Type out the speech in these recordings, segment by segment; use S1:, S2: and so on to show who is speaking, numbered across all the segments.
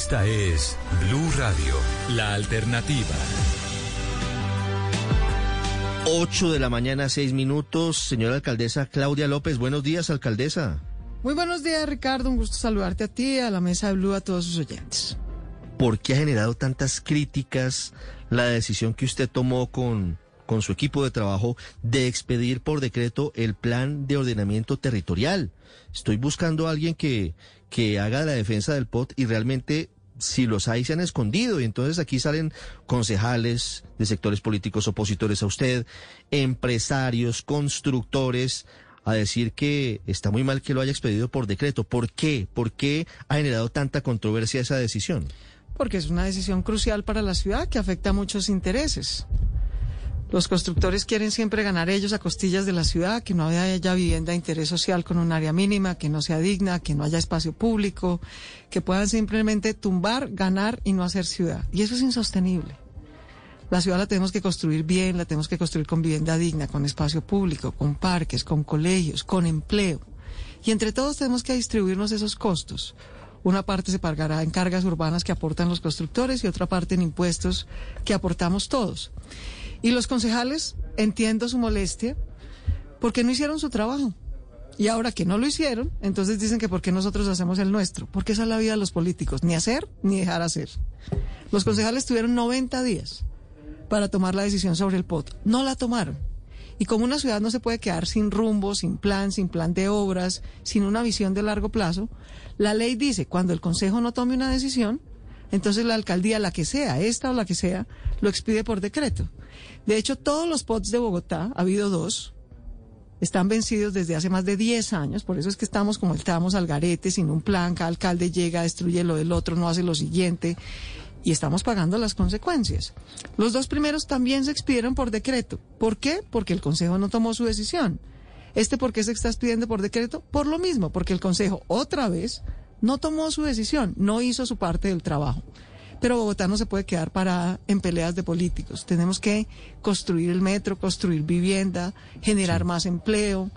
S1: Esta es Blue Radio, la alternativa.
S2: 8 de la mañana, 6 minutos. Señora alcaldesa Claudia López, buenos días, alcaldesa.
S3: Muy buenos días, Ricardo. Un gusto saludarte a ti, a la mesa de Blue, a todos sus oyentes.
S2: ¿Por qué ha generado tantas críticas la decisión que usted tomó con, con su equipo de trabajo de expedir por decreto el plan de ordenamiento territorial? Estoy buscando a alguien que, que haga la defensa del POT y realmente si los hay se han escondido y entonces aquí salen concejales de sectores políticos opositores a usted, empresarios, constructores a decir que está muy mal que lo haya expedido por decreto. ¿Por qué? ¿Por qué ha generado tanta controversia esa decisión?
S3: Porque es una decisión crucial para la ciudad que afecta a muchos intereses. Los constructores quieren siempre ganar ellos a costillas de la ciudad, que no haya vivienda de interés social con un área mínima, que no sea digna, que no haya espacio público, que puedan simplemente tumbar, ganar y no hacer ciudad. Y eso es insostenible. La ciudad la tenemos que construir bien, la tenemos que construir con vivienda digna, con espacio público, con parques, con colegios, con empleo. Y entre todos tenemos que distribuirnos esos costos. Una parte se pagará en cargas urbanas que aportan los constructores y otra parte en impuestos que aportamos todos. Y los concejales, entiendo su molestia, porque no hicieron su trabajo. Y ahora que no lo hicieron, entonces dicen que por qué nosotros hacemos el nuestro. Porque esa es la vida de los políticos, ni hacer ni dejar hacer. Los concejales tuvieron 90 días para tomar la decisión sobre el POT. No la tomaron. Y como una ciudad no se puede quedar sin rumbo, sin plan, sin plan de obras, sin una visión de largo plazo, la ley dice, cuando el Consejo no tome una decisión, entonces la alcaldía, la que sea, esta o la que sea, lo expide por decreto. De hecho, todos los POTs de Bogotá, ha habido dos, están vencidos desde hace más de 10 años, por eso es que estamos como estamos al garete, sin un plan, cada alcalde llega, destruye lo del otro, no hace lo siguiente, y estamos pagando las consecuencias. Los dos primeros también se expidieron por decreto. ¿Por qué? Porque el Consejo no tomó su decisión. ¿Este por qué se está expidiendo por decreto? Por lo mismo, porque el Consejo otra vez no tomó su decisión, no hizo su parte del trabajo. Pero Bogotá no se puede quedar parada en peleas de políticos. Tenemos que construir el metro, construir vivienda, generar más empleo,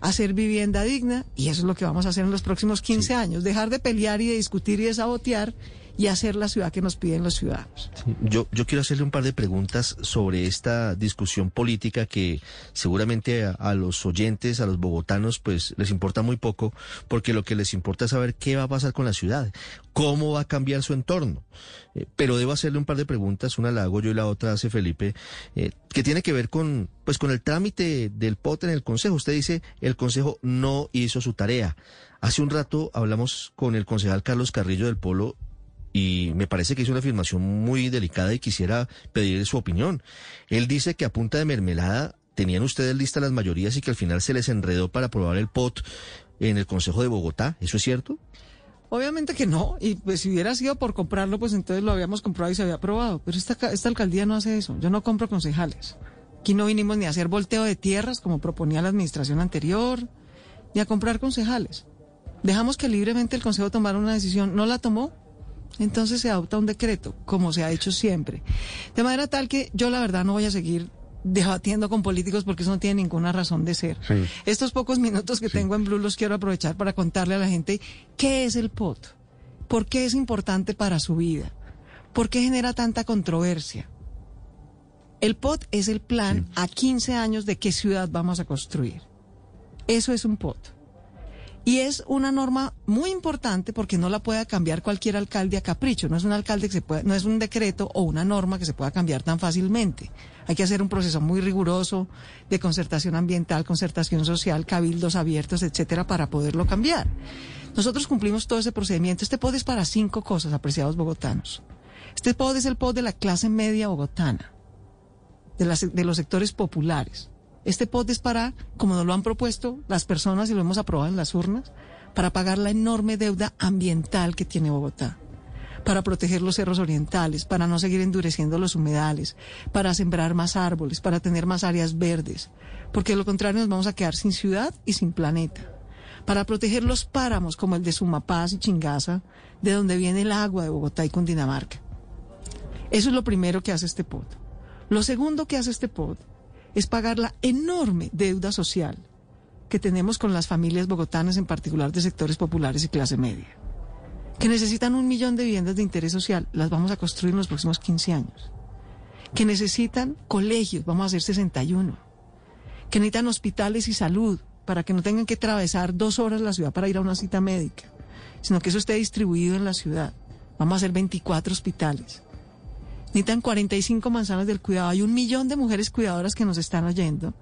S3: hacer vivienda digna y eso es lo que vamos a hacer en los próximos 15 años. Dejar de pelear y de discutir y de sabotear y hacer la ciudad que nos piden los ciudadanos.
S2: yo, yo quiero hacerle un par de preguntas sobre esta discusión política que seguramente a, los oyentes, a los bogotanos, pues les importa muy poco, porque lo que les importa es saber qué va a pasar con la ciudad, cómo va a cambiar su entorno. Eh, pero debo hacerle un par de preguntas, una la hago yo y la otra hace Felipe, eh, que tiene que ver con, pues con el trámite del POT en el Consejo. Usted dice, el Consejo no hizo su tarea. Hace un rato hablamos con el concejal Carlos Carrillo del Polo y me parece que hizo una afirmación muy delicada y quisiera pedir su opinión. Él dice que a punta de mermelada tenían ustedes listas las mayorías y que al final se les enredó para aprobar el POT en el Consejo de Bogotá. ¿Eso es cierto?
S3: Obviamente que no, y pues si hubiera sido por comprarlo, pues entonces lo habíamos comprado y se había aprobado. Pero esta, esta alcaldía no hace eso. Yo no compro concejales. Aquí no vinimos ni a hacer volteo de tierras, como proponía la administración anterior, ni a comprar concejales. Dejamos que libremente el Consejo tomara una decisión. No la tomó, entonces se adopta un decreto, como se ha hecho siempre. De manera tal que yo la verdad no voy a seguir debatiendo con políticos porque eso no tiene ninguna razón de ser. Estos pocos minutos que tengo en Blue los quiero aprovechar para contarle a la gente qué es el POT, por qué es importante para su vida, por qué genera tanta controversia. El POT es el plan a 15 años de qué ciudad vamos a construir. Eso es un POT. Y es una norma muy importante porque no la puede cambiar cualquier alcalde a capricho. No es un alcalde que se puede, no es un decreto o una norma que se pueda cambiar tan fácilmente. Hay que hacer un proceso muy riguroso de concertación ambiental, concertación social, cabildos abiertos, etcétera, para poderlo cambiar. Nosotros cumplimos todo ese procedimiento. Este POD es para cinco cosas, apreciados bogotanos. Este POD es el POD de la clase media bogotana, de, de los sectores populares. Este POT es para, como nos lo han propuesto las personas y lo hemos aprobado en las urnas, para pagar la enorme deuda ambiental que tiene Bogotá, para proteger los cerros orientales, para no seguir endureciendo los humedales, para sembrar más árboles, para tener más áreas verdes, porque de lo contrario nos vamos a quedar sin ciudad y sin planeta, para proteger los páramos como el de Sumapaz y Chingaza, de donde viene el agua de Bogotá y Cundinamarca. Eso es lo primero que hace este POT. Lo segundo que hace este POT es pagar la enorme deuda social que tenemos con las familias bogotanas, en particular de sectores populares y clase media. que necesitan un millón de viviendas de interés social, las vamos a construir en los próximos 15 años, que necesitan colegios, vamos a hacer 61, que necesitan hospitales y salud para que no tengan que atravesar dos horas la ciudad para ir a una cita médica, sino que eso esté distribuido en la ciudad. Vamos a hacer 24 hospitales. Necesitan 45 manzanas del cuidado. Hay un millón de mujeres cuidadoras que nos están oyendo,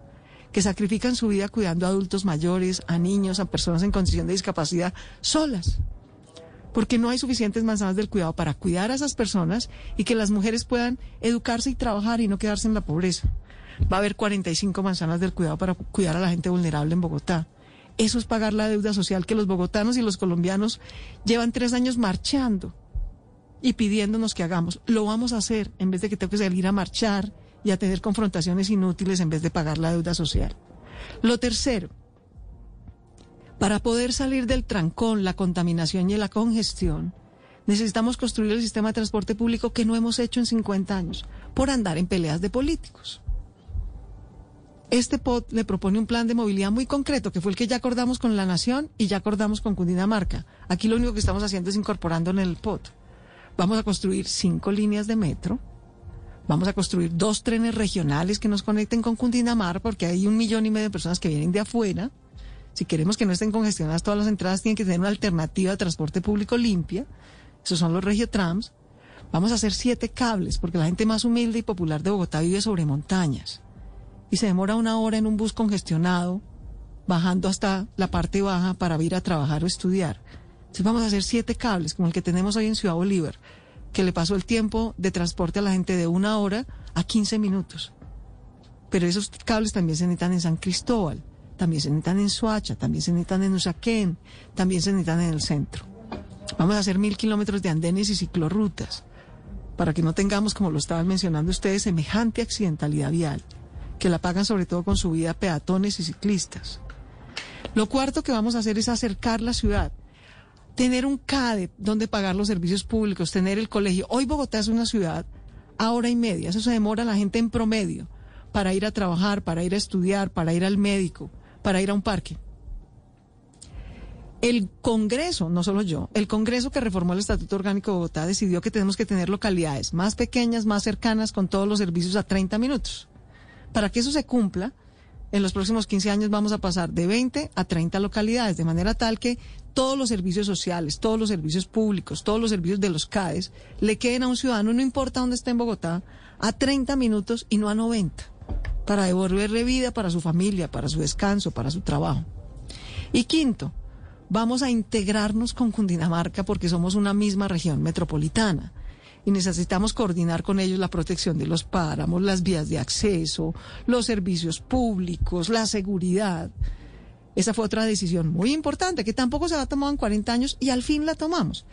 S3: que sacrifican su vida cuidando a adultos mayores, a niños, a personas en condición de discapacidad, solas porque no hay suficientes manzanas del cuidado para cuidar a esas personas y que las mujeres puedan educarse y trabajar y no quedarse en la pobreza. Va a haber 45 manzanas del cuidado para cuidar a la gente vulnerable en Bogotá. Eso es pagar la deuda social que los bogotanos y los colombianos llevan tres años marchando y pidiéndonos que hagamos. Lo vamos a hacer en vez de que tengo que salir a marchar y a tener confrontaciones inútiles en vez de pagar la deuda social. Lo tercero, para poder salir del trancón, la contaminación y la congestión, necesitamos construir el sistema de transporte público que no hemos hecho en 50 años, por andar en peleas de políticos. Este POT le propone un plan de movilidad muy concreto, que fue el que ya acordamos con la Nación y ya acordamos con Cundinamarca. Aquí lo único que estamos haciendo es incorporando en el POT. Vamos a construir cinco líneas de metro, vamos a construir dos trenes regionales que nos conecten con Cundinamarca, porque hay un millón y medio de personas que vienen de afuera si queremos que no estén congestionadas todas las entradas, tienen que tener una alternativa de transporte público limpia. Esos son los regiotrams. Vamos a hacer siete cables, porque la gente más humilde y popular de Bogotá vive sobre montañas. Y se demora una hora en un bus congestionado, bajando hasta la parte baja para ir a trabajar o estudiar. Vamos a hacer siete cables, como el que tenemos hoy en Ciudad Bolívar, que le pasó el tiempo de transporte a la gente de una hora a 15 minutos. Pero esos cables también se necesitan en San Cristóbal también se necesitan en Suacha, también se necesitan en Usaquén, también se necesitan en el centro. Vamos a hacer mil kilómetros de andenes y ciclorrutas para que no tengamos, como lo estaban mencionando ustedes, semejante accidentalidad vial, que la pagan sobre todo con su vida peatones y ciclistas. Lo cuarto que vamos a hacer es acercar la ciudad, tener un CADE donde pagar los servicios públicos, tener el colegio. Hoy Bogotá es una ciudad a hora y media, eso se demora la gente en promedio para ir a trabajar, para ir a estudiar, para ir al médico para ir a un parque. El Congreso, no solo yo, el Congreso que reformó el Estatuto Orgánico de Bogotá decidió que tenemos que tener localidades más pequeñas, más cercanas, con todos los servicios a 30 minutos. Para que eso se cumpla, en los próximos 15 años vamos a pasar de 20 a 30 localidades, de manera tal que todos los servicios sociales, todos los servicios públicos, todos los servicios de los CAES le queden a un ciudadano, no importa dónde esté en Bogotá, a 30 minutos y no a 90 para devolverle vida para su familia, para su descanso, para su trabajo. Y quinto, vamos a integrarnos con Cundinamarca porque somos una misma región metropolitana y necesitamos coordinar con ellos la protección de los páramos, las vías de acceso, los servicios públicos, la seguridad. Esa fue otra decisión muy importante que tampoco se ha tomado en 40 años y al fin la tomamos.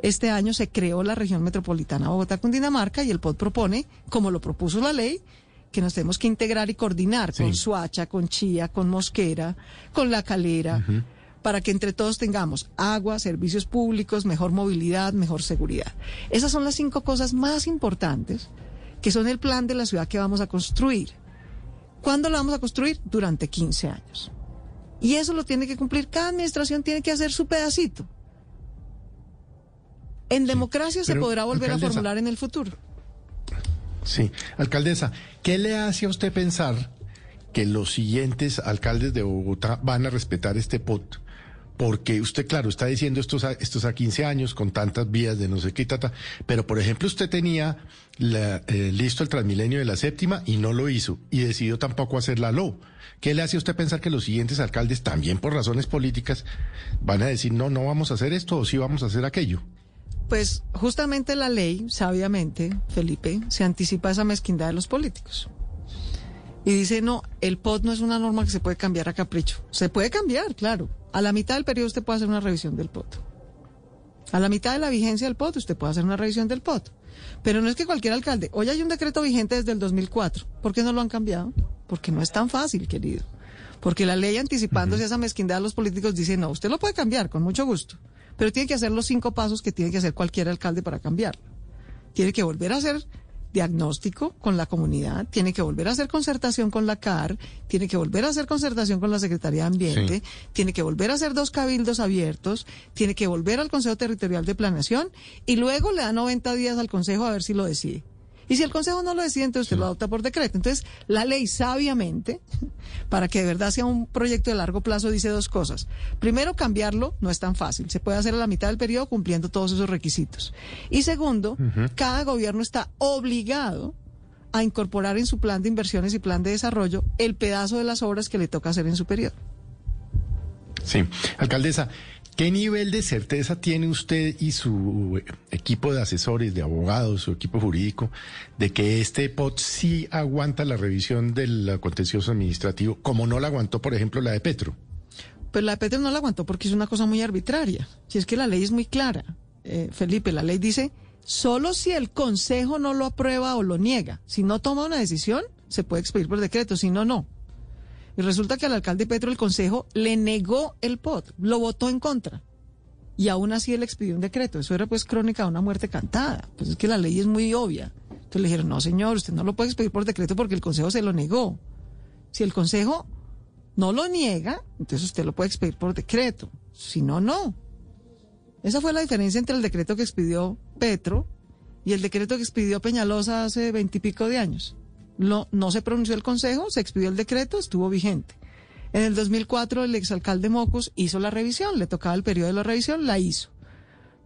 S3: Este año se creó la región metropolitana Bogotá-Cundinamarca y el POD propone, como lo propuso la ley, que nos tenemos que integrar y coordinar con Suacha, con Chía, con Mosquera, con La Calera, para que entre todos tengamos agua, servicios públicos, mejor movilidad, mejor seguridad. Esas son las cinco cosas más importantes que son el plan de la ciudad que vamos a construir. ¿Cuándo la vamos a construir? Durante 15 años. Y eso lo tiene que cumplir, cada administración tiene que hacer su pedacito. En democracia se podrá volver a formular en el futuro.
S4: Sí, alcaldesa, ¿qué le hace a usted pensar que los siguientes alcaldes de Bogotá van a respetar este POT? Porque usted, claro, está diciendo estos a, estos a 15 años con tantas vías de no sé qué, tata, pero por ejemplo usted tenía eh, listo el Transmilenio de la séptima y no lo hizo y decidió tampoco hacer la LO. ¿Qué le hace a usted pensar que los siguientes alcaldes, también por razones políticas, van a decir no, no vamos a hacer esto o sí vamos a hacer aquello?
S3: Pues justamente la ley, sabiamente, Felipe, se anticipa esa mezquindad de los políticos. Y dice, no, el POT no es una norma que se puede cambiar a capricho. Se puede cambiar, claro. A la mitad del periodo usted puede hacer una revisión del POT. A la mitad de la vigencia del POT usted puede hacer una revisión del POT. Pero no es que cualquier alcalde, hoy hay un decreto vigente desde el 2004. ¿Por qué no lo han cambiado? Porque no es tan fácil, querido. Porque la ley anticipándose a esa mezquindad de los políticos dice, no, usted lo puede cambiar con mucho gusto pero tiene que hacer los cinco pasos que tiene que hacer cualquier alcalde para cambiarlo. Tiene que volver a hacer diagnóstico con la comunidad, tiene que volver a hacer concertación con la CAR, tiene que volver a hacer concertación con la Secretaría de Ambiente, tiene que volver a hacer dos cabildos abiertos, tiene que volver al Consejo Territorial de Planeación y luego le da 90 días al Consejo a ver si lo decide. Y si el Consejo no lo decide, entonces usted lo adopta por decreto. Entonces, la ley sabiamente, para que de verdad sea un proyecto de largo plazo, dice dos cosas. Primero, cambiarlo no es tan fácil. Se puede hacer a la mitad del periodo cumpliendo todos esos requisitos. Y segundo, cada gobierno está obligado a incorporar en su plan de inversiones y plan de desarrollo el pedazo de las obras que le toca hacer en su periodo.
S4: Sí, alcaldesa, ¿Qué nivel de certeza tiene usted y su equipo de asesores, de abogados, su equipo jurídico, de que este POT sí aguanta la revisión del contencioso administrativo, como no la aguantó, por ejemplo, la de Petro?
S3: Pues la de Petro no la aguantó porque es una cosa muy arbitraria. Si es que la ley es muy clara, eh, Felipe, la ley dice, solo si el Consejo no lo aprueba o lo niega, si no toma una decisión, se puede expedir por decreto, si no, no. Y resulta que al alcalde Petro el Consejo le negó el POT, lo votó en contra. Y aún así él expidió un decreto. Eso era pues crónica de una muerte cantada. Pues es que la ley es muy obvia. Entonces le dijeron, no señor, usted no lo puede expedir por decreto porque el Consejo se lo negó. Si el Consejo no lo niega, entonces usted lo puede expedir por decreto. Si no, no. Esa fue la diferencia entre el decreto que expidió Petro y el decreto que expidió Peñalosa hace veintipico de años no, no se pronunció el Consejo, se expidió el decreto, estuvo vigente. En el 2004 el exalcalde Mocus hizo la revisión, le tocaba el periodo de la revisión, la hizo.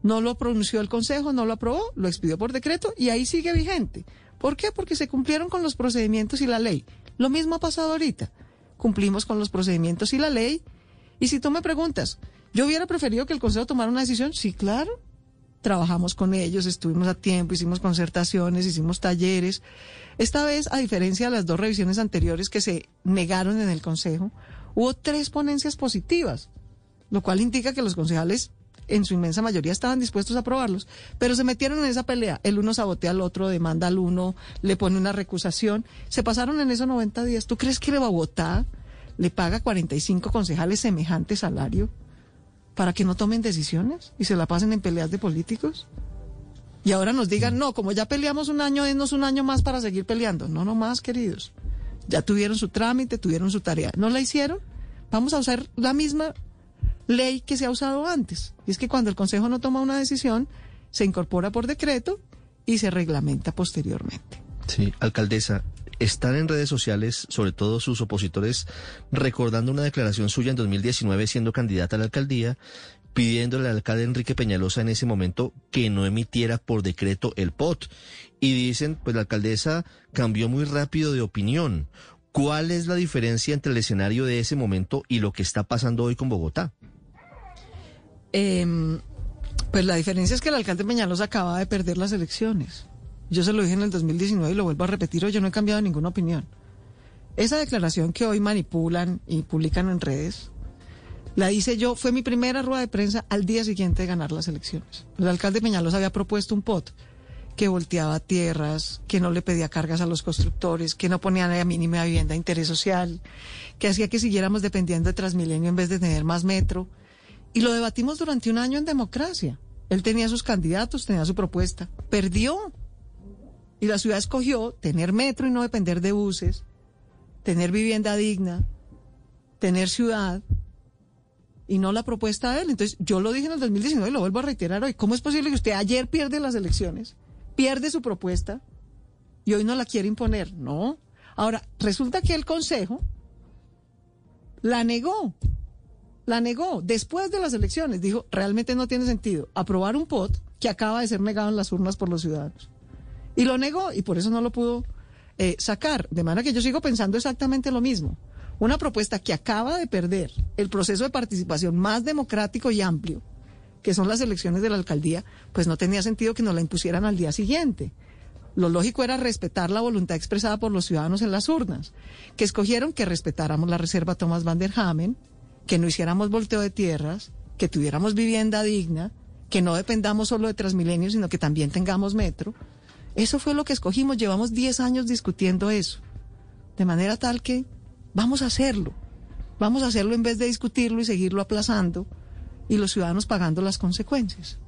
S3: No lo pronunció el Consejo, no lo aprobó, lo expidió por decreto y ahí sigue vigente. ¿Por qué? Porque se cumplieron con los procedimientos y la ley. Lo mismo ha pasado ahorita. Cumplimos con los procedimientos y la ley. Y si tú me preguntas, ¿yo hubiera preferido que el Consejo tomara una decisión? Sí, claro trabajamos con ellos, estuvimos a tiempo, hicimos concertaciones, hicimos talleres. Esta vez, a diferencia de las dos revisiones anteriores que se negaron en el Consejo, hubo tres ponencias positivas, lo cual indica que los concejales en su inmensa mayoría estaban dispuestos a aprobarlos, pero se metieron en esa pelea. El uno sabotea al otro, demanda al uno, le pone una recusación. Se pasaron en esos 90 días. ¿Tú crees que Bogotá le paga 45 concejales semejante salario? Para que no tomen decisiones y se la pasen en peleas de políticos. Y ahora nos digan, no, como ya peleamos un año, denos un año más para seguir peleando. No, no más, queridos. Ya tuvieron su trámite, tuvieron su tarea. ¿No la hicieron? Vamos a usar la misma ley que se ha usado antes. Y es que cuando el Consejo no toma una decisión, se incorpora por decreto y se reglamenta posteriormente.
S2: Sí, alcaldesa, están en redes sociales, sobre todo sus opositores, recordando una declaración suya en 2019 siendo candidata a la alcaldía, pidiéndole al alcalde Enrique Peñalosa en ese momento que no emitiera por decreto el POT. Y dicen, pues la alcaldesa cambió muy rápido de opinión. ¿Cuál es la diferencia entre el escenario de ese momento y lo que está pasando hoy con Bogotá?
S3: Em, pues la diferencia es que el alcalde Peñalosa acaba de perder las elecciones. Yo se lo dije en el 2019 y lo vuelvo a repetir hoy, yo no he cambiado ninguna opinión. Esa declaración que hoy manipulan y publican en redes, la hice yo, fue mi primera rueda de prensa al día siguiente de ganar las elecciones. El alcalde Peñalos había propuesto un POT que volteaba tierras, que no le pedía cargas a los constructores, que no ponía a mínima vivienda de interés social, que hacía que siguiéramos dependiendo de Transmilenio en vez de tener más metro. Y lo debatimos durante un año en democracia. Él tenía sus candidatos, tenía su propuesta. Perdió. Y la ciudad escogió tener metro y no depender de buses, tener vivienda digna, tener ciudad y no la propuesta de él. Entonces, yo lo dije en el 2019 y lo vuelvo a reiterar hoy. ¿Cómo es posible que usted ayer pierde las elecciones, pierde su propuesta y hoy no la quiere imponer? No. Ahora, resulta que el Consejo la negó. La negó después de las elecciones. Dijo, realmente no tiene sentido aprobar un POT que acaba de ser negado en las urnas por los ciudadanos. Y lo negó y por eso no lo pudo eh, sacar. De manera que yo sigo pensando exactamente lo mismo. Una propuesta que acaba de perder el proceso de participación más democrático y amplio, que son las elecciones de la alcaldía, pues no tenía sentido que nos la impusieran al día siguiente. Lo lógico era respetar la voluntad expresada por los ciudadanos en las urnas, que escogieron que respetáramos la reserva Thomas van der Hamen, que no hiciéramos volteo de tierras, que tuviéramos vivienda digna, que no dependamos solo de Transmilenio, sino que también tengamos metro, eso fue lo que escogimos, llevamos 10 años discutiendo eso. De manera tal que vamos a hacerlo. Vamos a hacerlo en vez de discutirlo y seguirlo aplazando y los ciudadanos pagando las consecuencias.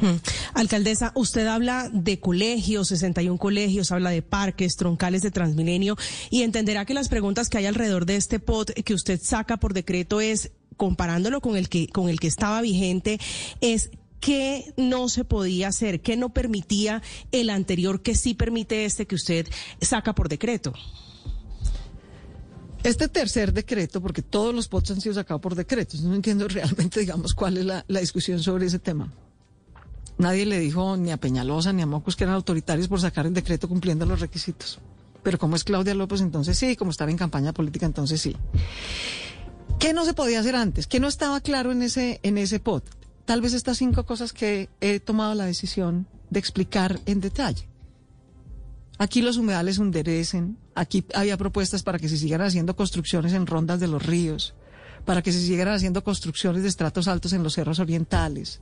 S5: Hmm. Alcaldesa, usted habla de colegios, 61 colegios, habla de parques, troncales de Transmilenio y entenderá que las preguntas que hay alrededor de este POT que usted saca por decreto es, comparándolo con el que, con el que estaba vigente, es qué no se podía hacer, qué no permitía el anterior que sí permite este que usted saca por decreto.
S3: Este tercer decreto, porque todos los POTs han sido sacados por decretos, no entiendo realmente, digamos, cuál es la, la discusión sobre ese tema. Nadie le dijo ni a Peñalosa ni a Mocos que eran autoritarios por sacar el decreto cumpliendo los requisitos. Pero como es Claudia López, entonces sí, como estaba en campaña política, entonces sí. ¿Qué no se podía hacer antes? ¿Qué no estaba claro en ese, en ese POT? Tal vez estas cinco cosas que he tomado la decisión de explicar en detalle. Aquí los humedales enderecen, aquí había propuestas para que se siguieran haciendo construcciones en rondas de los ríos, para que se siguieran haciendo construcciones de estratos altos en los cerros orientales,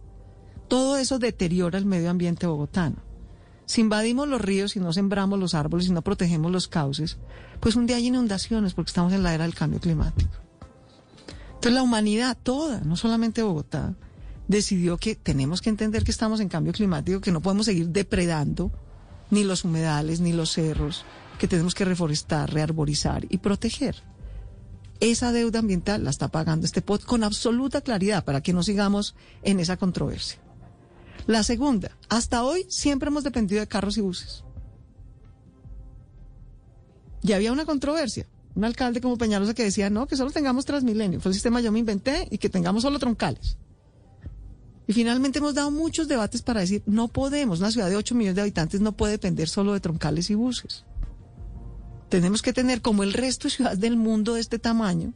S3: todo eso deteriora el medio ambiente bogotano. Si invadimos los ríos, si no sembramos los árboles, si no protegemos los cauces, pues un día hay inundaciones porque estamos en la era del cambio climático. Entonces la humanidad toda, no solamente Bogotá, decidió que tenemos que entender que estamos en cambio climático, que no podemos seguir depredando ni los humedales ni los cerros, que tenemos que reforestar, rearborizar y proteger. Esa deuda ambiental la está pagando este POT con absoluta claridad para que no sigamos en esa controversia. La segunda, hasta hoy siempre hemos dependido de carros y buses. Y había una controversia. Un alcalde como Peñalosa que decía, no, que solo tengamos Transmilenio. Fue el sistema yo me inventé y que tengamos solo troncales. Y finalmente hemos dado muchos debates para decir, no podemos, una ciudad de 8 millones de habitantes no puede depender solo de troncales y buses. Tenemos que tener, como el resto de ciudades del mundo de este tamaño,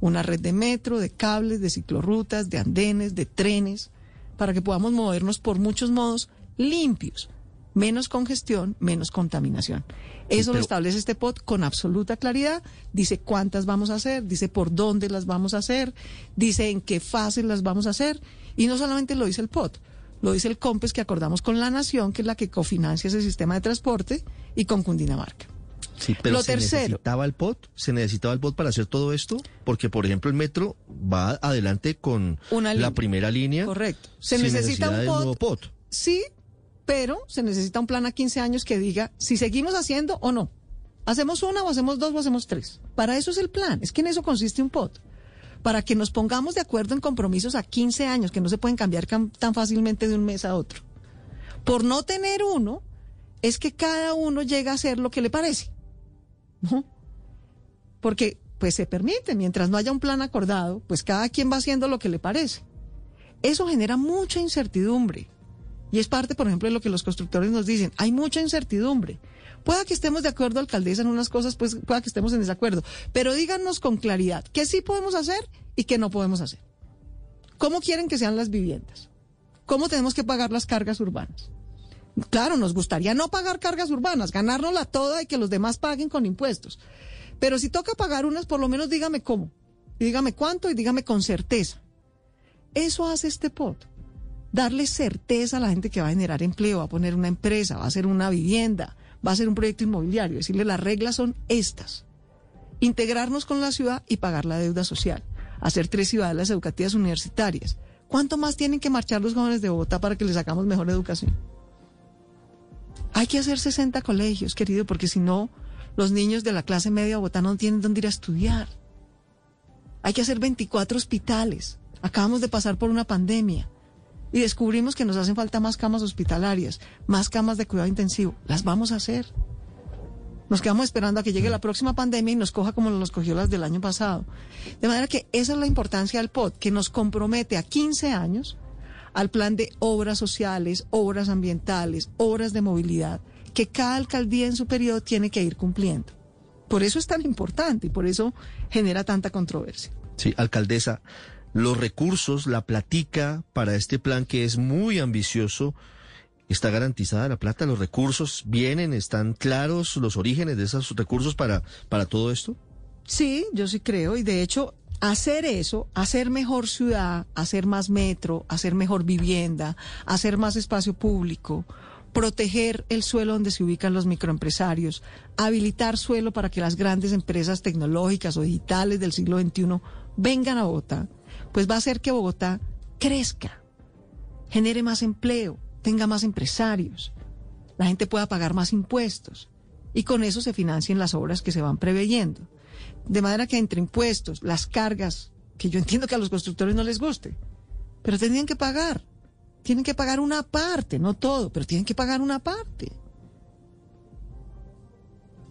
S3: una red de metro, de cables, de ciclorrutas, de andenes, de trenes, para que podamos movernos por muchos modos limpios, menos congestión, menos contaminación. Eso lo establece este POT con absoluta claridad. Dice cuántas vamos a hacer, dice por dónde las vamos a hacer, dice en qué fases las vamos a hacer. Y no solamente lo dice el POT, lo dice el COMPES que acordamos con la Nación, que es la que cofinancia ese sistema de transporte, y con Cundinamarca.
S2: Sí, pero ¿se necesitaba el POT? ¿Se necesitaba el POT para hacer todo esto? Porque, por ejemplo, el metro va adelante con la primera línea.
S3: Correcto. Se necesita un POT, Sí, pero se necesita un plan a 15 años que diga si seguimos haciendo o no. ¿Hacemos una o hacemos dos o hacemos tres? Para eso es el plan. Es que en eso consiste un POT. Para que nos pongamos de acuerdo en compromisos a 15 años que no se pueden cambiar tan fácilmente de un mes a otro. Por no tener uno, es que cada uno llega a hacer lo que le parece. Porque pues se permite, mientras no haya un plan acordado, pues cada quien va haciendo lo que le parece. Eso genera mucha incertidumbre. Y es parte, por ejemplo, de lo que los constructores nos dicen. Hay mucha incertidumbre. Pueda que estemos de acuerdo, alcaldesa, en unas cosas, pues pueda que estemos en desacuerdo. Pero díganos con claridad qué sí podemos hacer y qué no podemos hacer. ¿Cómo quieren que sean las viviendas? ¿Cómo tenemos que pagar las cargas urbanas? Claro, nos gustaría no pagar cargas urbanas, ganárnosla toda y que los demás paguen con impuestos. Pero si toca pagar unas, por lo menos dígame cómo, dígame cuánto y dígame con certeza. Eso hace este POT. Darle certeza a la gente que va a generar empleo, va a poner una empresa, va a hacer una vivienda, va a hacer un proyecto inmobiliario. Decirle las reglas son estas. Integrarnos con la ciudad y pagar la deuda social. Hacer tres ciudades educativas universitarias. ¿Cuánto más tienen que marchar los jóvenes de Bogotá para que les sacamos mejor educación? Hay que hacer 60 colegios, querido, porque si no, los niños de la clase media Bogotá no tienen dónde ir a estudiar. Hay que hacer 24 hospitales. Acabamos de pasar por una pandemia y descubrimos que nos hacen falta más camas hospitalarias, más camas de cuidado intensivo. Las vamos a hacer. Nos quedamos esperando a que llegue la próxima pandemia y nos coja como nos cogió las del año pasado. De manera que esa es la importancia del POT, que nos compromete a 15 años al plan de obras sociales, obras ambientales, obras de movilidad, que cada alcaldía en su periodo tiene que ir cumpliendo. Por eso es tan importante y por eso genera tanta controversia.
S2: Sí, alcaldesa, los recursos, la platica para este plan que es muy ambicioso, ¿está garantizada la plata? ¿Los recursos vienen? ¿Están claros los orígenes de esos recursos para, para todo esto?
S3: Sí, yo sí creo y de hecho hacer eso, hacer mejor ciudad, hacer más metro, hacer mejor vivienda, hacer más espacio público, proteger el suelo donde se ubican los microempresarios, habilitar suelo para que las grandes empresas tecnológicas o digitales del siglo XXI vengan a Bogotá, pues va a hacer que Bogotá crezca, genere más empleo, tenga más empresarios, la gente pueda pagar más impuestos y con eso se financien las obras que se van preveyendo. De manera que entre impuestos, las cargas, que yo entiendo que a los constructores no les guste, pero tendrían que pagar. Tienen que pagar una parte, no todo, pero tienen que pagar una parte.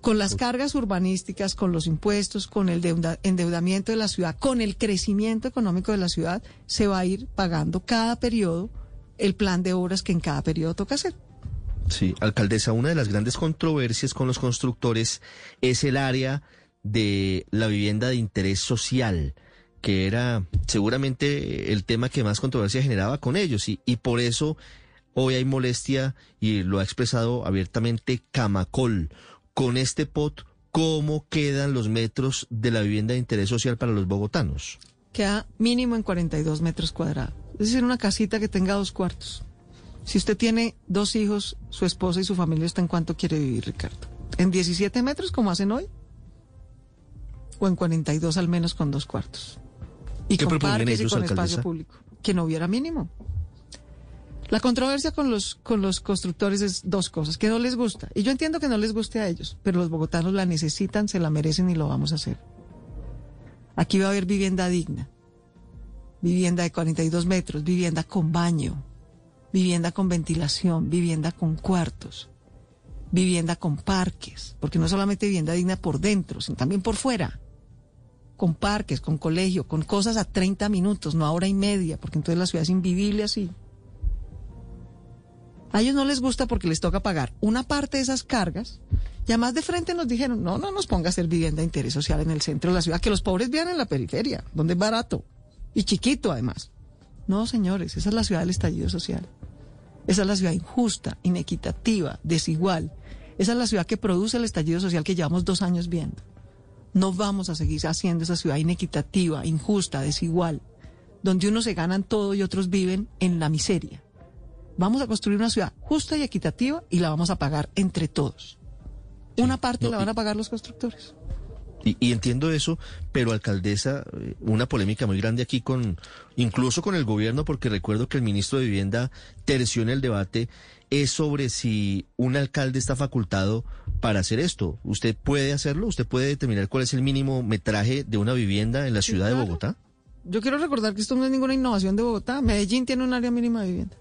S3: Con las cargas urbanísticas, con los impuestos, con el endeudamiento de la ciudad, con el crecimiento económico de la ciudad, se va a ir pagando cada periodo el plan de obras que en cada periodo toca hacer.
S2: Sí, alcaldesa, una de las grandes controversias con los constructores es el área de la vivienda de interés social, que era seguramente el tema que más controversia generaba con ellos y, y por eso hoy hay molestia y lo ha expresado abiertamente Camacol. Con este POT, ¿cómo quedan los metros de la vivienda de interés social para los bogotanos?
S3: Queda mínimo en 42 metros cuadrados. Es decir, una casita que tenga dos cuartos. Si usted tiene dos hijos, su esposa y su familia, ¿está en cuánto quiere vivir, Ricardo? ¿En 17 metros como hacen hoy? ¿O en 42 al menos con dos cuartos? Y con parques y con espacio público. Que no hubiera mínimo. La controversia con los, con los constructores es dos cosas, que no les gusta. Y yo entiendo que no les guste a ellos, pero los bogotanos la necesitan, se la merecen y lo vamos a hacer. Aquí va a haber vivienda digna, vivienda de 42 metros, vivienda con baño, vivienda con ventilación, vivienda con cuartos, vivienda con parques, porque no solamente vivienda digna por dentro, sino también por fuera, con parques, con colegio, con cosas a 30 minutos, no a hora y media, porque entonces la ciudad es invivible así. A ellos no les gusta porque les toca pagar una parte de esas cargas. Ya más de frente nos dijeron, no, no nos ponga a hacer vivienda de interés social en el centro de la ciudad, que los pobres vivan en la periferia, donde es barato y chiquito además. No, señores, esa es la ciudad del estallido social. Esa es la ciudad injusta, inequitativa, desigual. Esa es la ciudad que produce el estallido social que llevamos dos años viendo. No vamos a seguir haciendo esa ciudad inequitativa, injusta, desigual, donde unos se ganan todo y otros viven en la miseria. Vamos a construir una ciudad justa y equitativa y la vamos a pagar entre todos. Una parte la van a pagar los constructores.
S2: Y, entiendo eso, pero alcaldesa, eh, una polémica muy grande aquí con, incluso con el gobierno, porque recuerdo que el ministro de Vivienda terció en el debate, es sobre si un alcalde está facultado para hacer esto. ¿Usted puede hacerlo? ¿Usted puede determinar cuál es el mínimo metraje de una vivienda en la ciudad de Bogotá?
S3: Yo quiero recordar que esto no es ninguna innovación de Bogotá. Medellín tiene un área mínima de vivienda.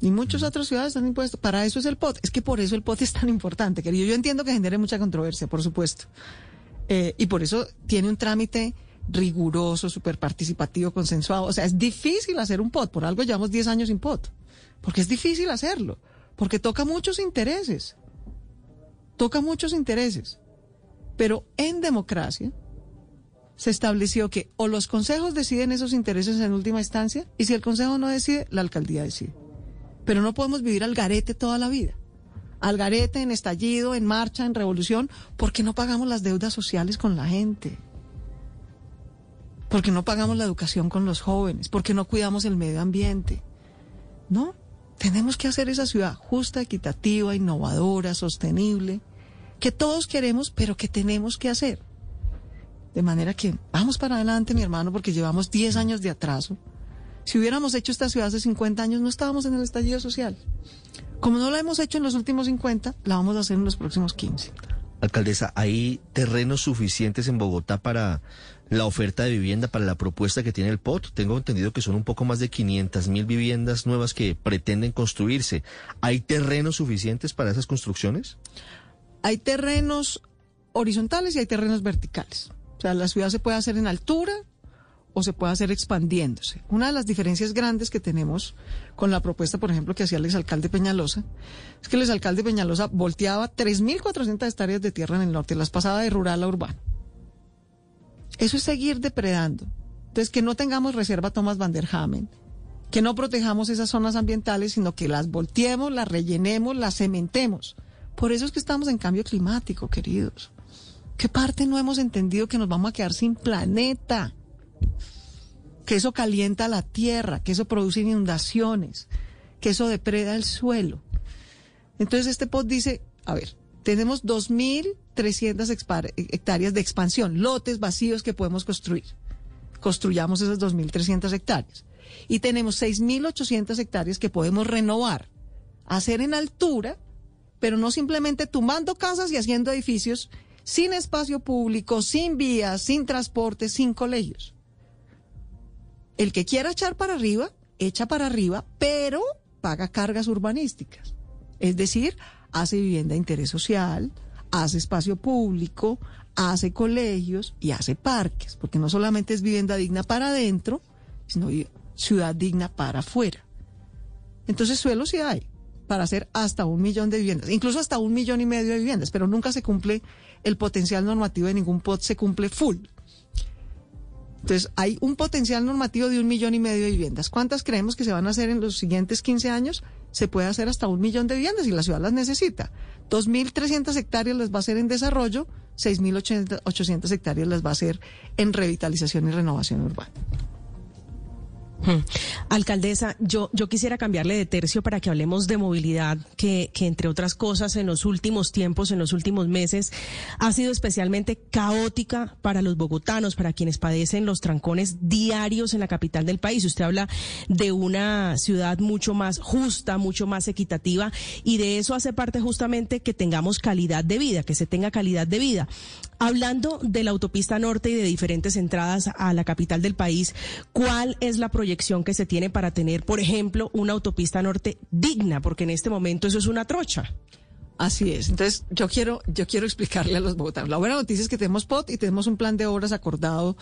S3: Y muchas otras ciudades están impuestas. Para eso es el POT. Es que por eso el POT es tan importante, querido. Yo entiendo que genere mucha controversia, por supuesto. Eh, y por eso tiene un trámite riguroso, súper participativo, consensuado. O sea, es difícil hacer un POT. Por algo llevamos 10 años sin POT. Porque es difícil hacerlo. Porque toca muchos intereses. Toca muchos intereses. Pero en democracia se estableció que o los consejos deciden esos intereses en última instancia, y si el consejo no decide, la alcaldía decide. Pero no podemos vivir al garete toda la vida. Al garete, en estallido, en marcha, en revolución, porque no pagamos las deudas sociales con la gente. Porque no pagamos la educación con los jóvenes, porque no cuidamos el medio ambiente. No, tenemos que hacer esa ciudad justa, equitativa, innovadora, sostenible, que todos queremos, pero que tenemos que hacer. De manera que vamos para adelante, mi hermano, porque llevamos 10 años de atraso si hubiéramos hecho esta ciudad hace 50 años, no estábamos en el estallido social. Como no la hemos hecho en los últimos 50, la vamos a hacer en los próximos 15.
S2: Alcaldesa, ¿hay terrenos suficientes en Bogotá para la oferta de vivienda, para la propuesta que tiene el POT? Tengo entendido que son un poco más de 500 mil viviendas nuevas que pretenden construirse. ¿Hay terrenos suficientes para esas construcciones?
S3: Hay terrenos horizontales y hay terrenos verticales. O sea, la ciudad se puede hacer en altura o se puede hacer expandiéndose. Una de las diferencias grandes que tenemos con la propuesta, por ejemplo, que hacía el exalcalde Peñalosa, es que el exalcalde Peñalosa volteaba 3.400 hectáreas de tierra en el norte, las pasaba de rural a urbano. Eso es seguir depredando. Entonces, que no tengamos reserva Thomas Van der Hamen, que no protejamos esas zonas ambientales, sino que las volteemos, las rellenemos, las cementemos. Por eso es que estamos en cambio climático, queridos. ¿Qué parte no hemos entendido que nos vamos a quedar sin planeta? Que eso calienta la tierra, que eso produce inundaciones, que eso depreda el suelo. Entonces este post dice, a ver, tenemos 2.300 hectáreas de expansión, lotes vacíos que podemos construir. construyamos esas 2.300 hectáreas. Y tenemos 6.800 hectáreas que podemos renovar, hacer en altura, pero no simplemente tumbando casas y haciendo edificios sin espacio público, sin vías, sin transporte, sin colegios. El que quiera echar para arriba, echa para arriba, pero paga cargas urbanísticas. Es decir, hace vivienda de interés social, hace espacio público, hace colegios y hace parques, porque no solamente es vivienda digna para adentro, sino ciudad digna para afuera. Entonces suelo sí hay para hacer hasta un millón de viviendas, incluso hasta un millón y medio de viviendas, pero nunca se cumple el potencial normativo de ningún POT, se cumple full. Entonces, hay un potencial normativo de un millón y medio de viviendas. ¿Cuántas creemos que se van a hacer en los siguientes 15 años? Se puede hacer hasta un millón de viviendas y la ciudad las necesita. 2.300 hectáreas las va a hacer en desarrollo, 6.800 hectáreas las va a hacer en revitalización y renovación urbana.
S5: Hmm. Alcaldesa, yo, yo quisiera cambiarle de tercio para que hablemos de movilidad, que, que entre otras cosas en los últimos tiempos, en los últimos meses, ha sido especialmente caótica para los bogotanos, para quienes padecen los trancones diarios en la capital del país. Usted habla de una ciudad mucho más justa, mucho más equitativa, y de eso hace parte justamente que tengamos calidad de vida, que se tenga calidad de vida. Hablando de la autopista norte y de diferentes entradas a la capital del país, ¿cuál es la proyección que se tiene para tener, por ejemplo, una autopista norte digna? Porque en este momento eso es una trocha.
S3: Así es. Entonces, yo quiero, yo quiero explicarle a los bogotanos. La buena noticia es que tenemos POT y tenemos un plan de obras acordado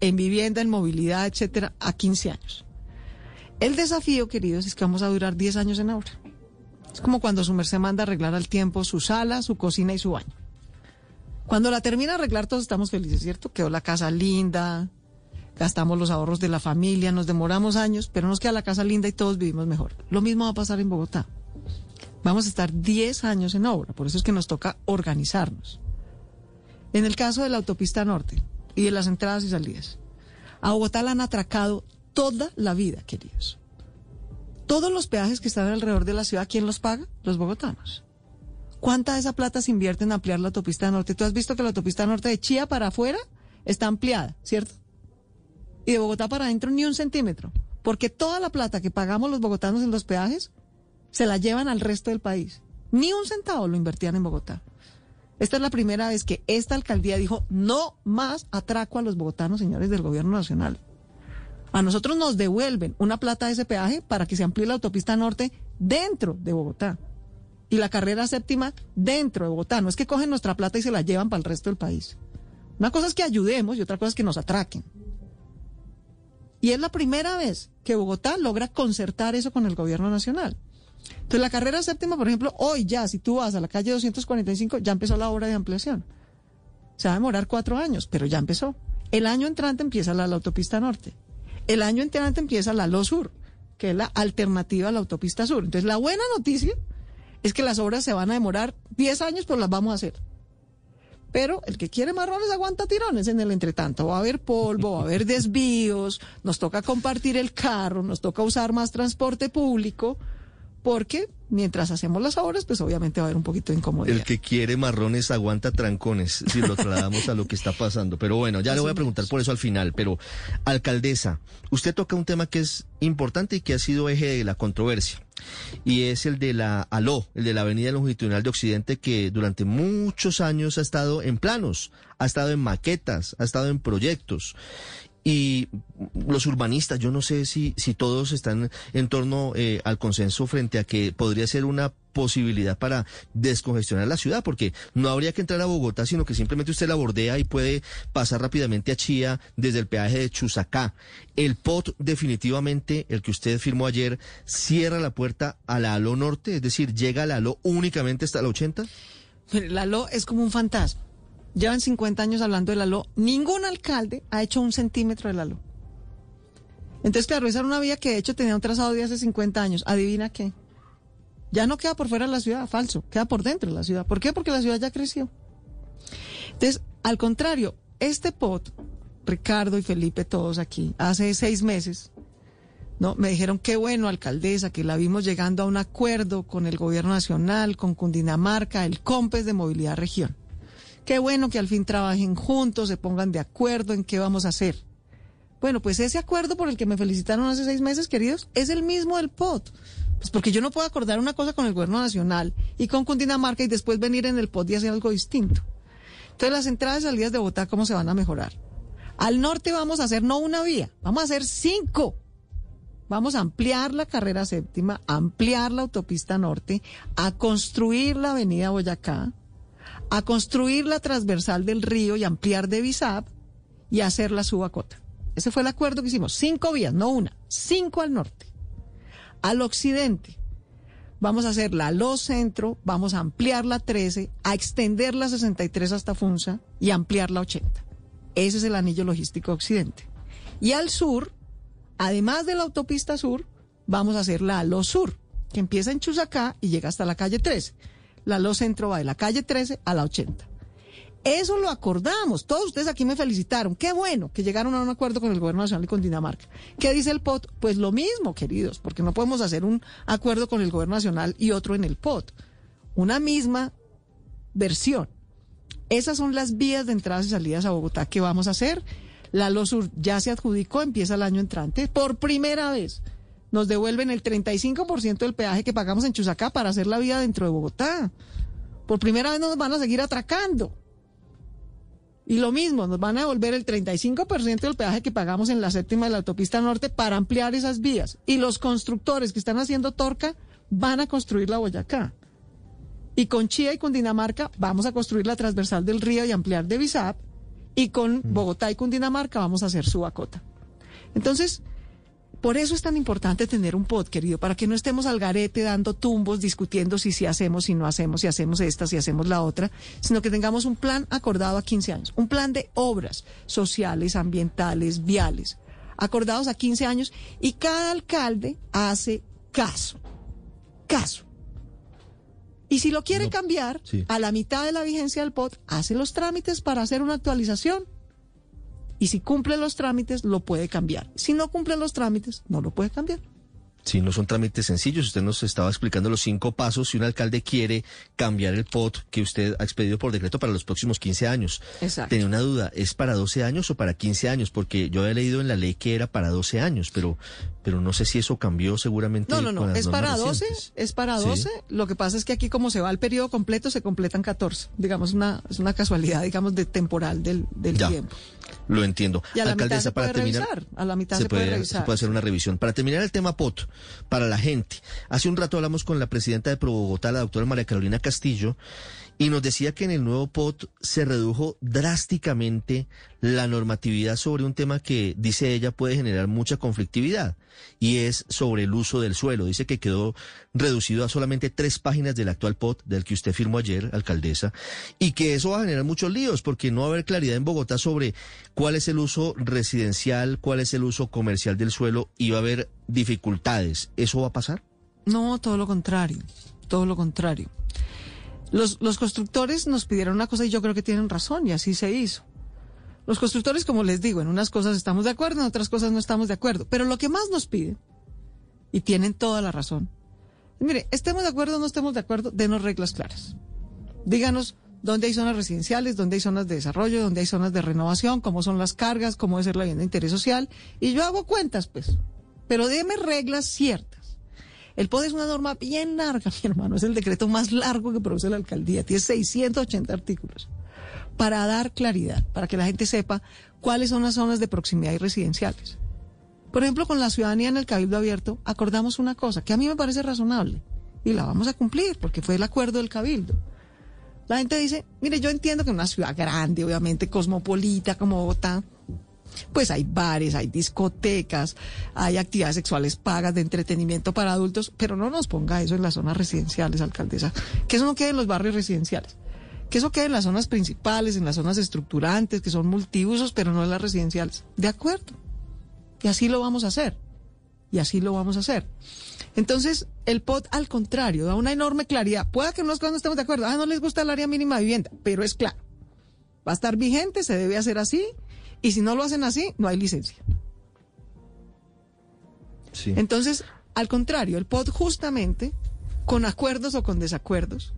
S3: en vivienda, en movilidad, etcétera, a 15 años. El desafío, queridos, es que vamos a durar 10 años en obra. Es como cuando su merced manda arreglar al tiempo su sala, su cocina y su baño. Cuando la termina arreglar, todos estamos felices, ¿cierto? Quedó la casa linda, gastamos los ahorros de la familia, nos demoramos años, pero nos queda la casa linda y todos vivimos mejor. Lo mismo va a pasar en Bogotá. Vamos a estar 10 años en obra, por eso es que nos toca organizarnos. En el caso de la autopista norte y de las entradas y salidas, a Bogotá la han atracado toda la vida, queridos. Todos los peajes que están alrededor de la ciudad, ¿quién los paga? Los bogotanos. ¿Cuánta de esa plata se invierte en ampliar la autopista norte? Tú has visto que la autopista norte de Chía para afuera está ampliada, ¿cierto? Y de Bogotá para adentro ni un centímetro. Porque toda la plata que pagamos los bogotanos en los peajes se la llevan al resto del país. Ni un centavo lo invertían en Bogotá. Esta es la primera vez que esta alcaldía dijo no más atraco a los bogotanos, señores del gobierno nacional. A nosotros nos devuelven una plata de ese peaje para que se amplíe la autopista norte dentro de Bogotá y la carrera séptima dentro de Bogotá. No es que cogen nuestra plata y se la llevan para el resto del país. Una cosa es que ayudemos y otra cosa es que nos atraquen. Y es la primera vez que Bogotá logra concertar eso con el gobierno nacional. Entonces, la carrera séptima, por ejemplo, hoy ya, si tú vas a la calle 245, ya empezó la obra de ampliación. Se va a demorar cuatro años, pero ya empezó. El año entrante empieza la, autopista norte. El año entrante empieza la LO Sur, que es la alternativa a la autopista sur. Entonces, la buena noticia es que las obras se van a demorar 10 años, pero las vamos a hacer. Pero el que quiere marrones aguanta tirones en el entretanto. Va a haber polvo, va a haber desvíos, nos toca compartir el carro, nos toca usar más transporte público, porque mientras hacemos las obras, pues obviamente va a haber un poquito de incomodidad.
S2: El que quiere marrones aguanta trancones, si lo trasladamos a lo que está pasando. Pero bueno, ya le voy a preguntar por eso al final. Pero, alcaldesa, usted toca un tema que es importante y que ha sido eje de la controversia. Y es el de la ALO, el de la Avenida Longitudinal de Occidente, que durante muchos años ha estado en planos, ha estado en maquetas, ha estado en proyectos. Y los urbanistas, yo no sé si, si todos están en torno eh, al consenso frente a que podría ser una posibilidad para descongestionar la ciudad, porque no habría que entrar a Bogotá, sino que simplemente usted la bordea y puede pasar rápidamente a Chía desde el peaje de Chusacá. El POT definitivamente, el que usted firmó ayer, cierra la puerta a la ALO norte, es decir, llega a la ALO únicamente hasta la 80.
S3: La ALO es como un fantasma. Llevan 50 años hablando de la LO. Ningún alcalde ha hecho un centímetro de la LO. Entonces, claro, esa era una vía que de hecho tenía un trazado de hace 50 años. ¿Adivina qué? Ya no queda por fuera de la ciudad, falso. Queda por dentro de la ciudad. ¿Por qué? Porque la ciudad ya creció. Entonces, al contrario, este POT, Ricardo y Felipe, todos aquí, hace seis meses, ¿no? Me dijeron, qué bueno, alcaldesa, que la vimos llegando a un acuerdo con el gobierno nacional, con Cundinamarca, el COMPES de Movilidad Región. Qué bueno que al fin trabajen juntos, se pongan de acuerdo en qué vamos a hacer. Bueno, pues ese acuerdo por el que me felicitaron hace seis meses, queridos, es el mismo del POT. Pues porque yo no puedo acordar una cosa con el gobierno nacional y con Cundinamarca y después venir en el POT y hacer algo distinto. Entonces, las entradas y salidas de Bogotá, ¿cómo se van a mejorar? Al norte vamos a hacer no una vía, vamos a hacer cinco. Vamos a ampliar la carrera séptima, ampliar la autopista norte, a construir la avenida Boyacá, a construir la transversal del río y ampliar de Bisap y hacer la subacota. Ese fue el acuerdo que hicimos. Cinco vías, no una, cinco al norte. Al occidente, vamos a hacer la Los Centro, vamos a ampliar la 13, a extender la 63 hasta Funza y ampliar la 80. Ese es el anillo logístico occidente. Y al sur, además de la autopista sur, vamos a hacer la Los Sur, que empieza en Chusacá y llega hasta la calle 13. La Los Centro va de la calle 13 a la 80. Eso lo acordamos. Todos ustedes aquí me felicitaron. Qué bueno que llegaron a un acuerdo con el gobierno nacional y con Dinamarca. ¿Qué dice el POT? Pues lo mismo, queridos, porque no podemos hacer un acuerdo con el gobierno nacional y otro en el POT. Una misma versión. Esas son las vías de entradas y salidas a Bogotá que vamos a hacer. La LOSUR ya se adjudicó, empieza el año entrante. Por primera vez nos devuelven el 35% del peaje que pagamos en Chusacá para hacer la vía dentro de Bogotá. Por primera vez nos van a seguir atracando. Y lo mismo, nos van a devolver el 35% del peaje que pagamos en la séptima de la autopista norte para ampliar esas vías. Y los constructores que están haciendo Torca van a construir la Boyacá. Y con Chía y con Dinamarca vamos a construir la transversal del río y ampliar de Bisap. Y con Bogotá y con Dinamarca vamos a hacer su Subacota. Entonces, por eso es tan importante tener un pod, querido, para que no estemos al garete dando tumbos, discutiendo si sí hacemos, si no hacemos, si hacemos esta, si hacemos la otra, sino que tengamos un plan acordado a 15 años, un plan de obras sociales, ambientales, viales, acordados a 15 años y cada alcalde hace caso, caso. Y si lo quiere cambiar, a la mitad de la vigencia del POT, hace los trámites para hacer una actualización y si cumple los trámites, lo puede cambiar. Si no cumple los trámites, no lo puede cambiar.
S2: Sí, no son trámites sencillos. Usted nos estaba explicando los cinco pasos si un alcalde quiere cambiar el POT que usted ha expedido por decreto para los próximos 15 años.
S3: Exacto.
S2: Tenía una duda, ¿es para 12 años o para 15 años? Porque yo había leído en la ley que era para 12 años, pero, pero no sé si eso cambió seguramente.
S3: No, no, no, es para 12, es para 12. Lo que pasa es que aquí como se va el periodo completo, se completan 14. Digamos, una, es una casualidad, digamos, de temporal del, del tiempo.
S2: Lo entiendo.
S3: Y a la mitad se puede revisar. A la mitad se, puede, revisar.
S2: Se puede hacer una revisión. Para terminar el tema POT, para la gente. Hace un rato hablamos con la presidenta de Pro Bogotá, la doctora María Carolina Castillo, y nos decía que en el nuevo POT se redujo drásticamente la normatividad sobre un tema que, dice ella, puede generar mucha conflictividad, y es sobre el uso del suelo. Dice que quedó reducido a solamente tres páginas del actual POT, del que usted firmó ayer, alcaldesa, y que eso va a generar muchos líos, porque no va a haber claridad en Bogotá sobre cuál es el uso residencial, cuál es el uso comercial del suelo, y va a haber dificultades. ¿Eso va a pasar?
S3: No, todo lo contrario, todo lo contrario. Los, los constructores nos pidieron una cosa y yo creo que tienen razón y así se hizo. Los constructores, como les digo, en unas cosas estamos de acuerdo, en otras cosas no estamos de acuerdo. Pero lo que más nos piden, y tienen toda la razón, mire, estemos de acuerdo o no estemos de acuerdo, denos reglas claras. Díganos dónde hay zonas residenciales, dónde hay zonas de desarrollo, dónde hay zonas de renovación, cómo son las cargas, cómo debe ser la vivienda de interés social. Y yo hago cuentas, pues. Pero déme reglas ciertas. El POD es una norma bien larga, mi hermano. Es el decreto más largo que produce la alcaldía. Tiene 680 artículos. Para dar claridad, para que la gente sepa cuáles son las zonas de proximidad y residenciales. Por ejemplo, con la ciudadanía en el Cabildo Abierto acordamos una cosa que a mí me parece razonable y la vamos a cumplir porque fue el acuerdo del Cabildo. La gente dice, mire, yo entiendo que una ciudad grande, obviamente cosmopolita como Bogotá, pues hay bares, hay discotecas, hay actividades sexuales pagas de entretenimiento para adultos, pero no nos ponga eso en las zonas residenciales, alcaldesa, que eso no quede en los barrios residenciales, que eso quede en las zonas principales, en las zonas estructurantes, que son multiusos, pero no en las residenciales. De acuerdo. Y así lo vamos a hacer. Y así lo vamos a hacer. Entonces, el POT, al contrario, da una enorme claridad. Pueda que unos no estemos de acuerdo. Ah, no les gusta el área mínima de vivienda, pero es claro. Va a estar vigente, se debe hacer así y si no lo hacen así, no hay licencia. Entonces, al contrario, el POT justamente, con acuerdos o con desacuerdos,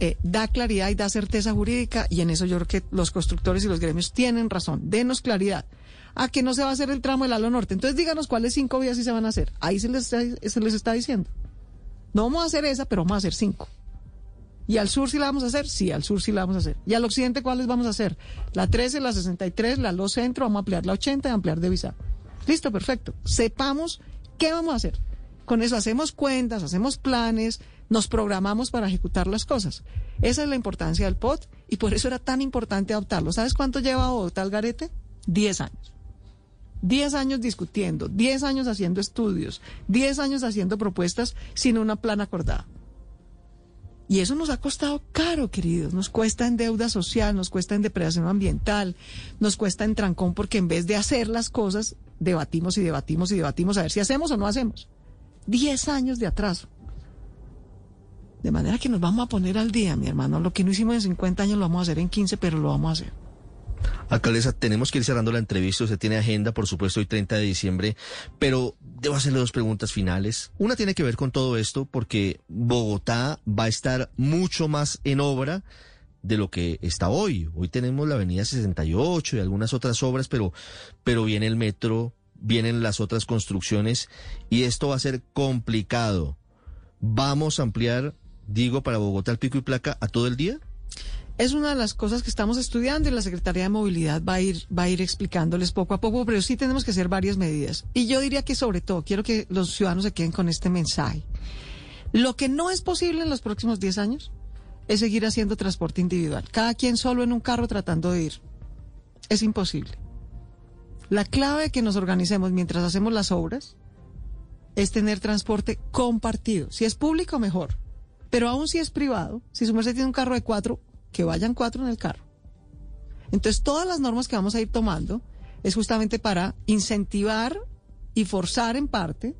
S3: eh, da claridad y da certeza jurídica y en eso yo creo que los constructores y los gremios tienen razón. Denos claridad. a que no se va a hacer el tramo del Alo Norte. Entonces díganos cuáles cinco vías sí se van a hacer. Ahí se les, está, se les está diciendo. No vamos a hacer esa, pero vamos a hacer cinco. ¿Y al sur sí la vamos a hacer? Sí, al sur sí la vamos a hacer. ¿Y al occidente cuáles vamos a hacer? La 13, la 63, la Los Centro, vamos a ampliar la 80 y ampliar de visa. Listo, perfecto. Sepamos qué vamos a hacer. Con eso hacemos cuentas, hacemos planes, nos programamos para ejecutar las cosas. Esa es la importancia del POT y por eso era tan importante adoptarlo. ¿Sabes cuánto lleva Bogotá Garete? Diez años. Diez años discutiendo, diez años haciendo estudios, diez años haciendo propuestas sin una plan acordada. Y eso nos ha costado caro, queridos. Nos cuesta en deuda social, nos cuesta en depredación ambiental, nos cuesta en trancón porque en vez de hacer las cosas, debatimos y debatimos y debatimos a ver si hacemos o no hacemos. Diez años de atraso. De manera que nos vamos a poner al día, mi hermano. Lo que no hicimos en 50 años lo vamos a hacer en 15, pero lo vamos a hacer.
S2: Alcaldesa, tenemos que ir cerrando la entrevista. Usted tiene agenda, por supuesto, hoy 30 de diciembre, pero debo hacerle dos preguntas finales. Una tiene que ver con todo esto, porque Bogotá va a estar mucho más en obra de lo que está hoy. Hoy tenemos la Avenida 68 y algunas otras obras, pero, pero viene el metro, vienen las otras construcciones y esto va a ser complicado. ¿Vamos a ampliar, digo, para Bogotá el pico y placa a todo el día?
S3: Es una de las cosas que estamos estudiando y la Secretaría de Movilidad va a ir, va a ir explicándoles poco a poco, pero sí tenemos que hacer varias medidas. Y yo diría que sobre todo, quiero que los ciudadanos se queden con este mensaje. Lo que no es posible en los próximos 10 años es seguir haciendo transporte individual. Cada quien solo en un carro tratando de ir. Es imposible. La clave que nos organicemos mientras hacemos las obras es tener transporte compartido. Si es público, mejor. Pero aún si es privado, si su merced tiene un carro de cuatro, que vayan cuatro en el carro. Entonces, todas las normas que vamos a ir tomando es justamente para incentivar y forzar en parte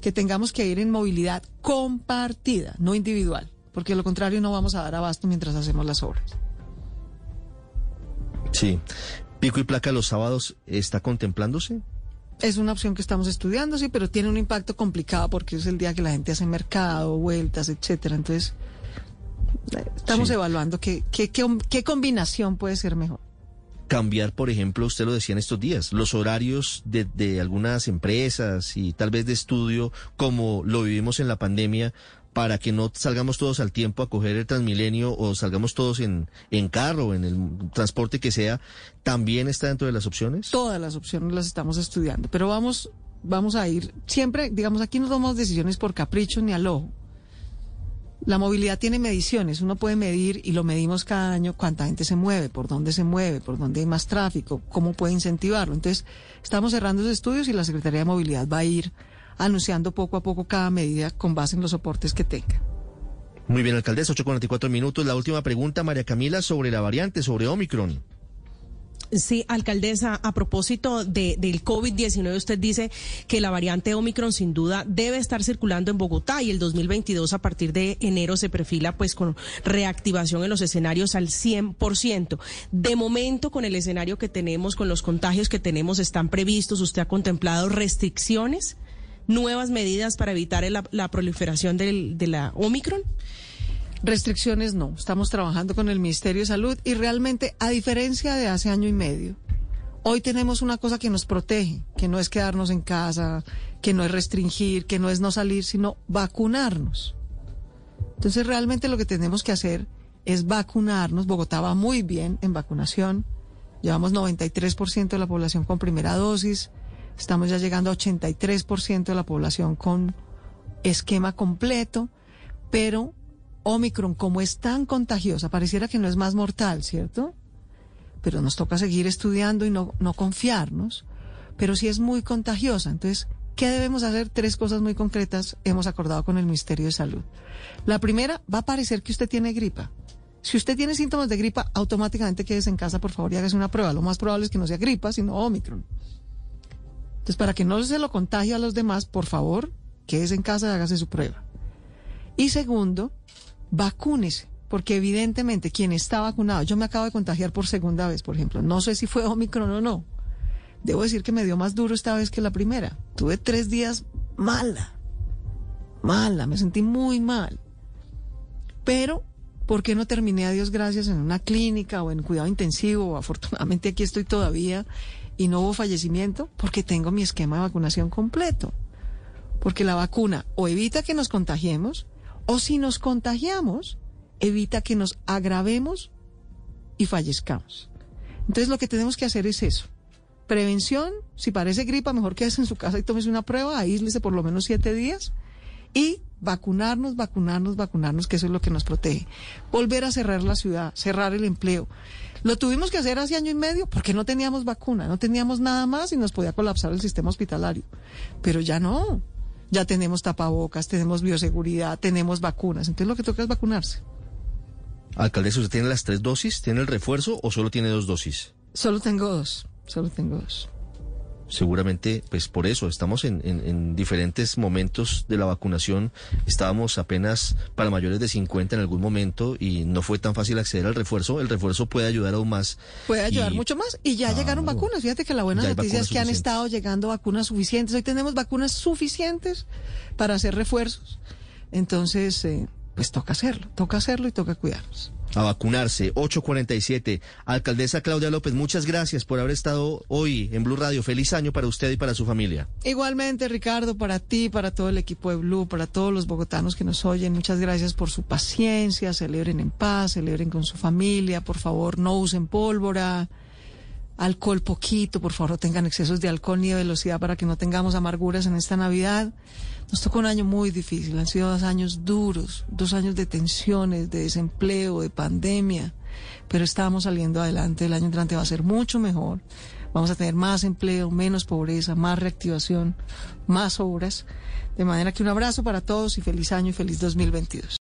S3: que tengamos que ir en movilidad compartida, no individual, porque de lo contrario no vamos a dar abasto mientras hacemos las obras.
S2: Sí. ¿Pico y placa los sábados está contemplándose?
S3: Es una opción que estamos estudiando, sí, pero tiene un impacto complicado porque es el día que la gente hace mercado, vueltas, etcétera. Entonces, Estamos evaluando qué, qué, qué, combinación puede ser mejor
S2: cambiar, por ejemplo, usted lo decía en estos días, los horarios de, de, algunas empresas y tal vez de estudio, como lo vivimos en la pandemia, para que no salgamos todos al tiempo a coger el Transmilenio o salgamos todos en, en carro, en el transporte que sea, ¿también está dentro de las opciones?
S3: Todas las opciones las estamos estudiando, pero vamos, vamos a ir, siempre, digamos, aquí no tomamos decisiones por capricho ni al ojo. La movilidad tiene mediciones, uno puede medir y lo medimos cada año cuánta gente se mueve, por dónde se mueve, por dónde hay más tráfico, cómo puede incentivarlo. Entonces, estamos cerrando esos estudios y la Secretaría de Movilidad va a ir anunciando poco a poco cada medida con base en los soportes que tenga.
S2: Muy bien, alcaldesa, 8.44 minutos. La última pregunta, María Camila, sobre la variante, sobre Omicron.
S5: Sí, alcaldesa, a propósito de, del COVID-19, usted dice que la variante Omicron sin duda debe estar circulando en Bogotá y el 2022 a partir de enero se perfila pues con reactivación en los escenarios al 100%. De momento, con el escenario que tenemos, con los contagios que tenemos, ¿están previstos? ¿Usted ha contemplado restricciones, nuevas medidas para evitar la, proliferación del, de la Omicron?
S3: Restricciones no. Estamos trabajando con el Ministerio de Salud y realmente, a diferencia de hace año y medio, hoy tenemos una cosa que nos protege, que no es quedarnos en casa, que no es restringir, que no es no salir, sino vacunarnos. Entonces, realmente lo que tenemos que hacer es vacunarnos. Bogotá va muy bien en vacunación. Llevamos 93% de la población con primera dosis. Estamos ya llegando a 83% de la población con esquema completo. Pero Omicron, como es tan contagiosa, pareciera que no es más mortal, ¿cierto? Pero nos toca seguir estudiando y no, no confiarnos. Pero sí es muy contagiosa. Entonces, ¿qué debemos hacer? Tres cosas muy concretas hemos acordado con el Ministerio de Salud. La primera, va a parecer que usted tiene gripa. Si usted tiene síntomas de gripa, automáticamente quédese en casa, por favor, y hágase una prueba. Lo más probable es que no sea gripa, sino Omicron. Entonces, para que no se lo contagie a los demás, por favor, quédese en casa y hágase su prueba. Y segundo, vacúnese, porque evidentemente quien está vacunado, yo me acabo de contagiar por segunda vez, por ejemplo, no sé si fue Omicron o no. Debo decir que me dio más duro esta vez que la primera. Tuve tres días mala, mala, me sentí muy mal. Pero ¿Por qué no terminé a Dios gracias en una clínica o en cuidado intensivo? Afortunadamente aquí estoy todavía y no hubo fallecimiento porque tengo mi esquema de vacunación completo. Porque la vacuna o evita que nos contagiemos o si nos contagiamos, evita que nos agravemos y fallezcamos. Entonces lo que tenemos que hacer es eso. Prevención, si parece gripa, mejor quédese en su casa y tómese una prueba, aíslese por lo menos siete días y vacunarnos, vacunarnos, vacunarnos, que eso es lo que nos protege. Volver a cerrar la ciudad, cerrar el empleo. Lo tuvimos que hacer hace año y medio porque no teníamos vacuna, no teníamos nada más y nos podía colapsar el sistema hospitalario. Pero ya no, ya tenemos tapabocas, tenemos bioseguridad, tenemos vacunas. Entonces lo que toca es vacunarse.
S2: Alcaldesa, ¿usted tiene las tres dosis? ¿Tiene el refuerzo o solo tiene dos dosis?
S3: Solo tengo dos, solo tengo dos.
S2: Seguramente, pues por eso, estamos en, en, en, diferentes momentos de la vacunación. Estábamos apenas para mayores de 50 en algún momento y no fue tan fácil acceder al refuerzo. El refuerzo puede ayudar aún más.
S3: Puede ayudar y, mucho más. Y ya claro, llegaron vacunas. Fíjate que la buena noticia es que han estado llegando vacunas suficientes. Hoy tenemos vacunas suficientes para hacer refuerzos. Entonces, eh, pues toca hacerlo, toca hacerlo y toca cuidarnos.
S2: A vacunarse, 847. Alcaldesa Claudia López, muchas gracias por haber estado hoy en Blue Radio. Feliz año para usted y para su familia.
S3: Igualmente, Ricardo, para ti, para todo el equipo de Blue, para todos los bogotanos que nos oyen, muchas gracias por su paciencia. Celebren en paz, celebren con su familia. Por favor, no usen pólvora alcohol poquito, por favor no tengan excesos de alcohol ni de velocidad para que no tengamos amarguras en esta Navidad. Nos tocó un año muy difícil, han sido dos años duros, dos años de tensiones, de desempleo, de pandemia, pero estamos saliendo adelante, el año entrante va a ser mucho mejor, vamos a tener más empleo, menos pobreza, más reactivación, más obras, de manera que un abrazo para todos y feliz año y feliz 2022.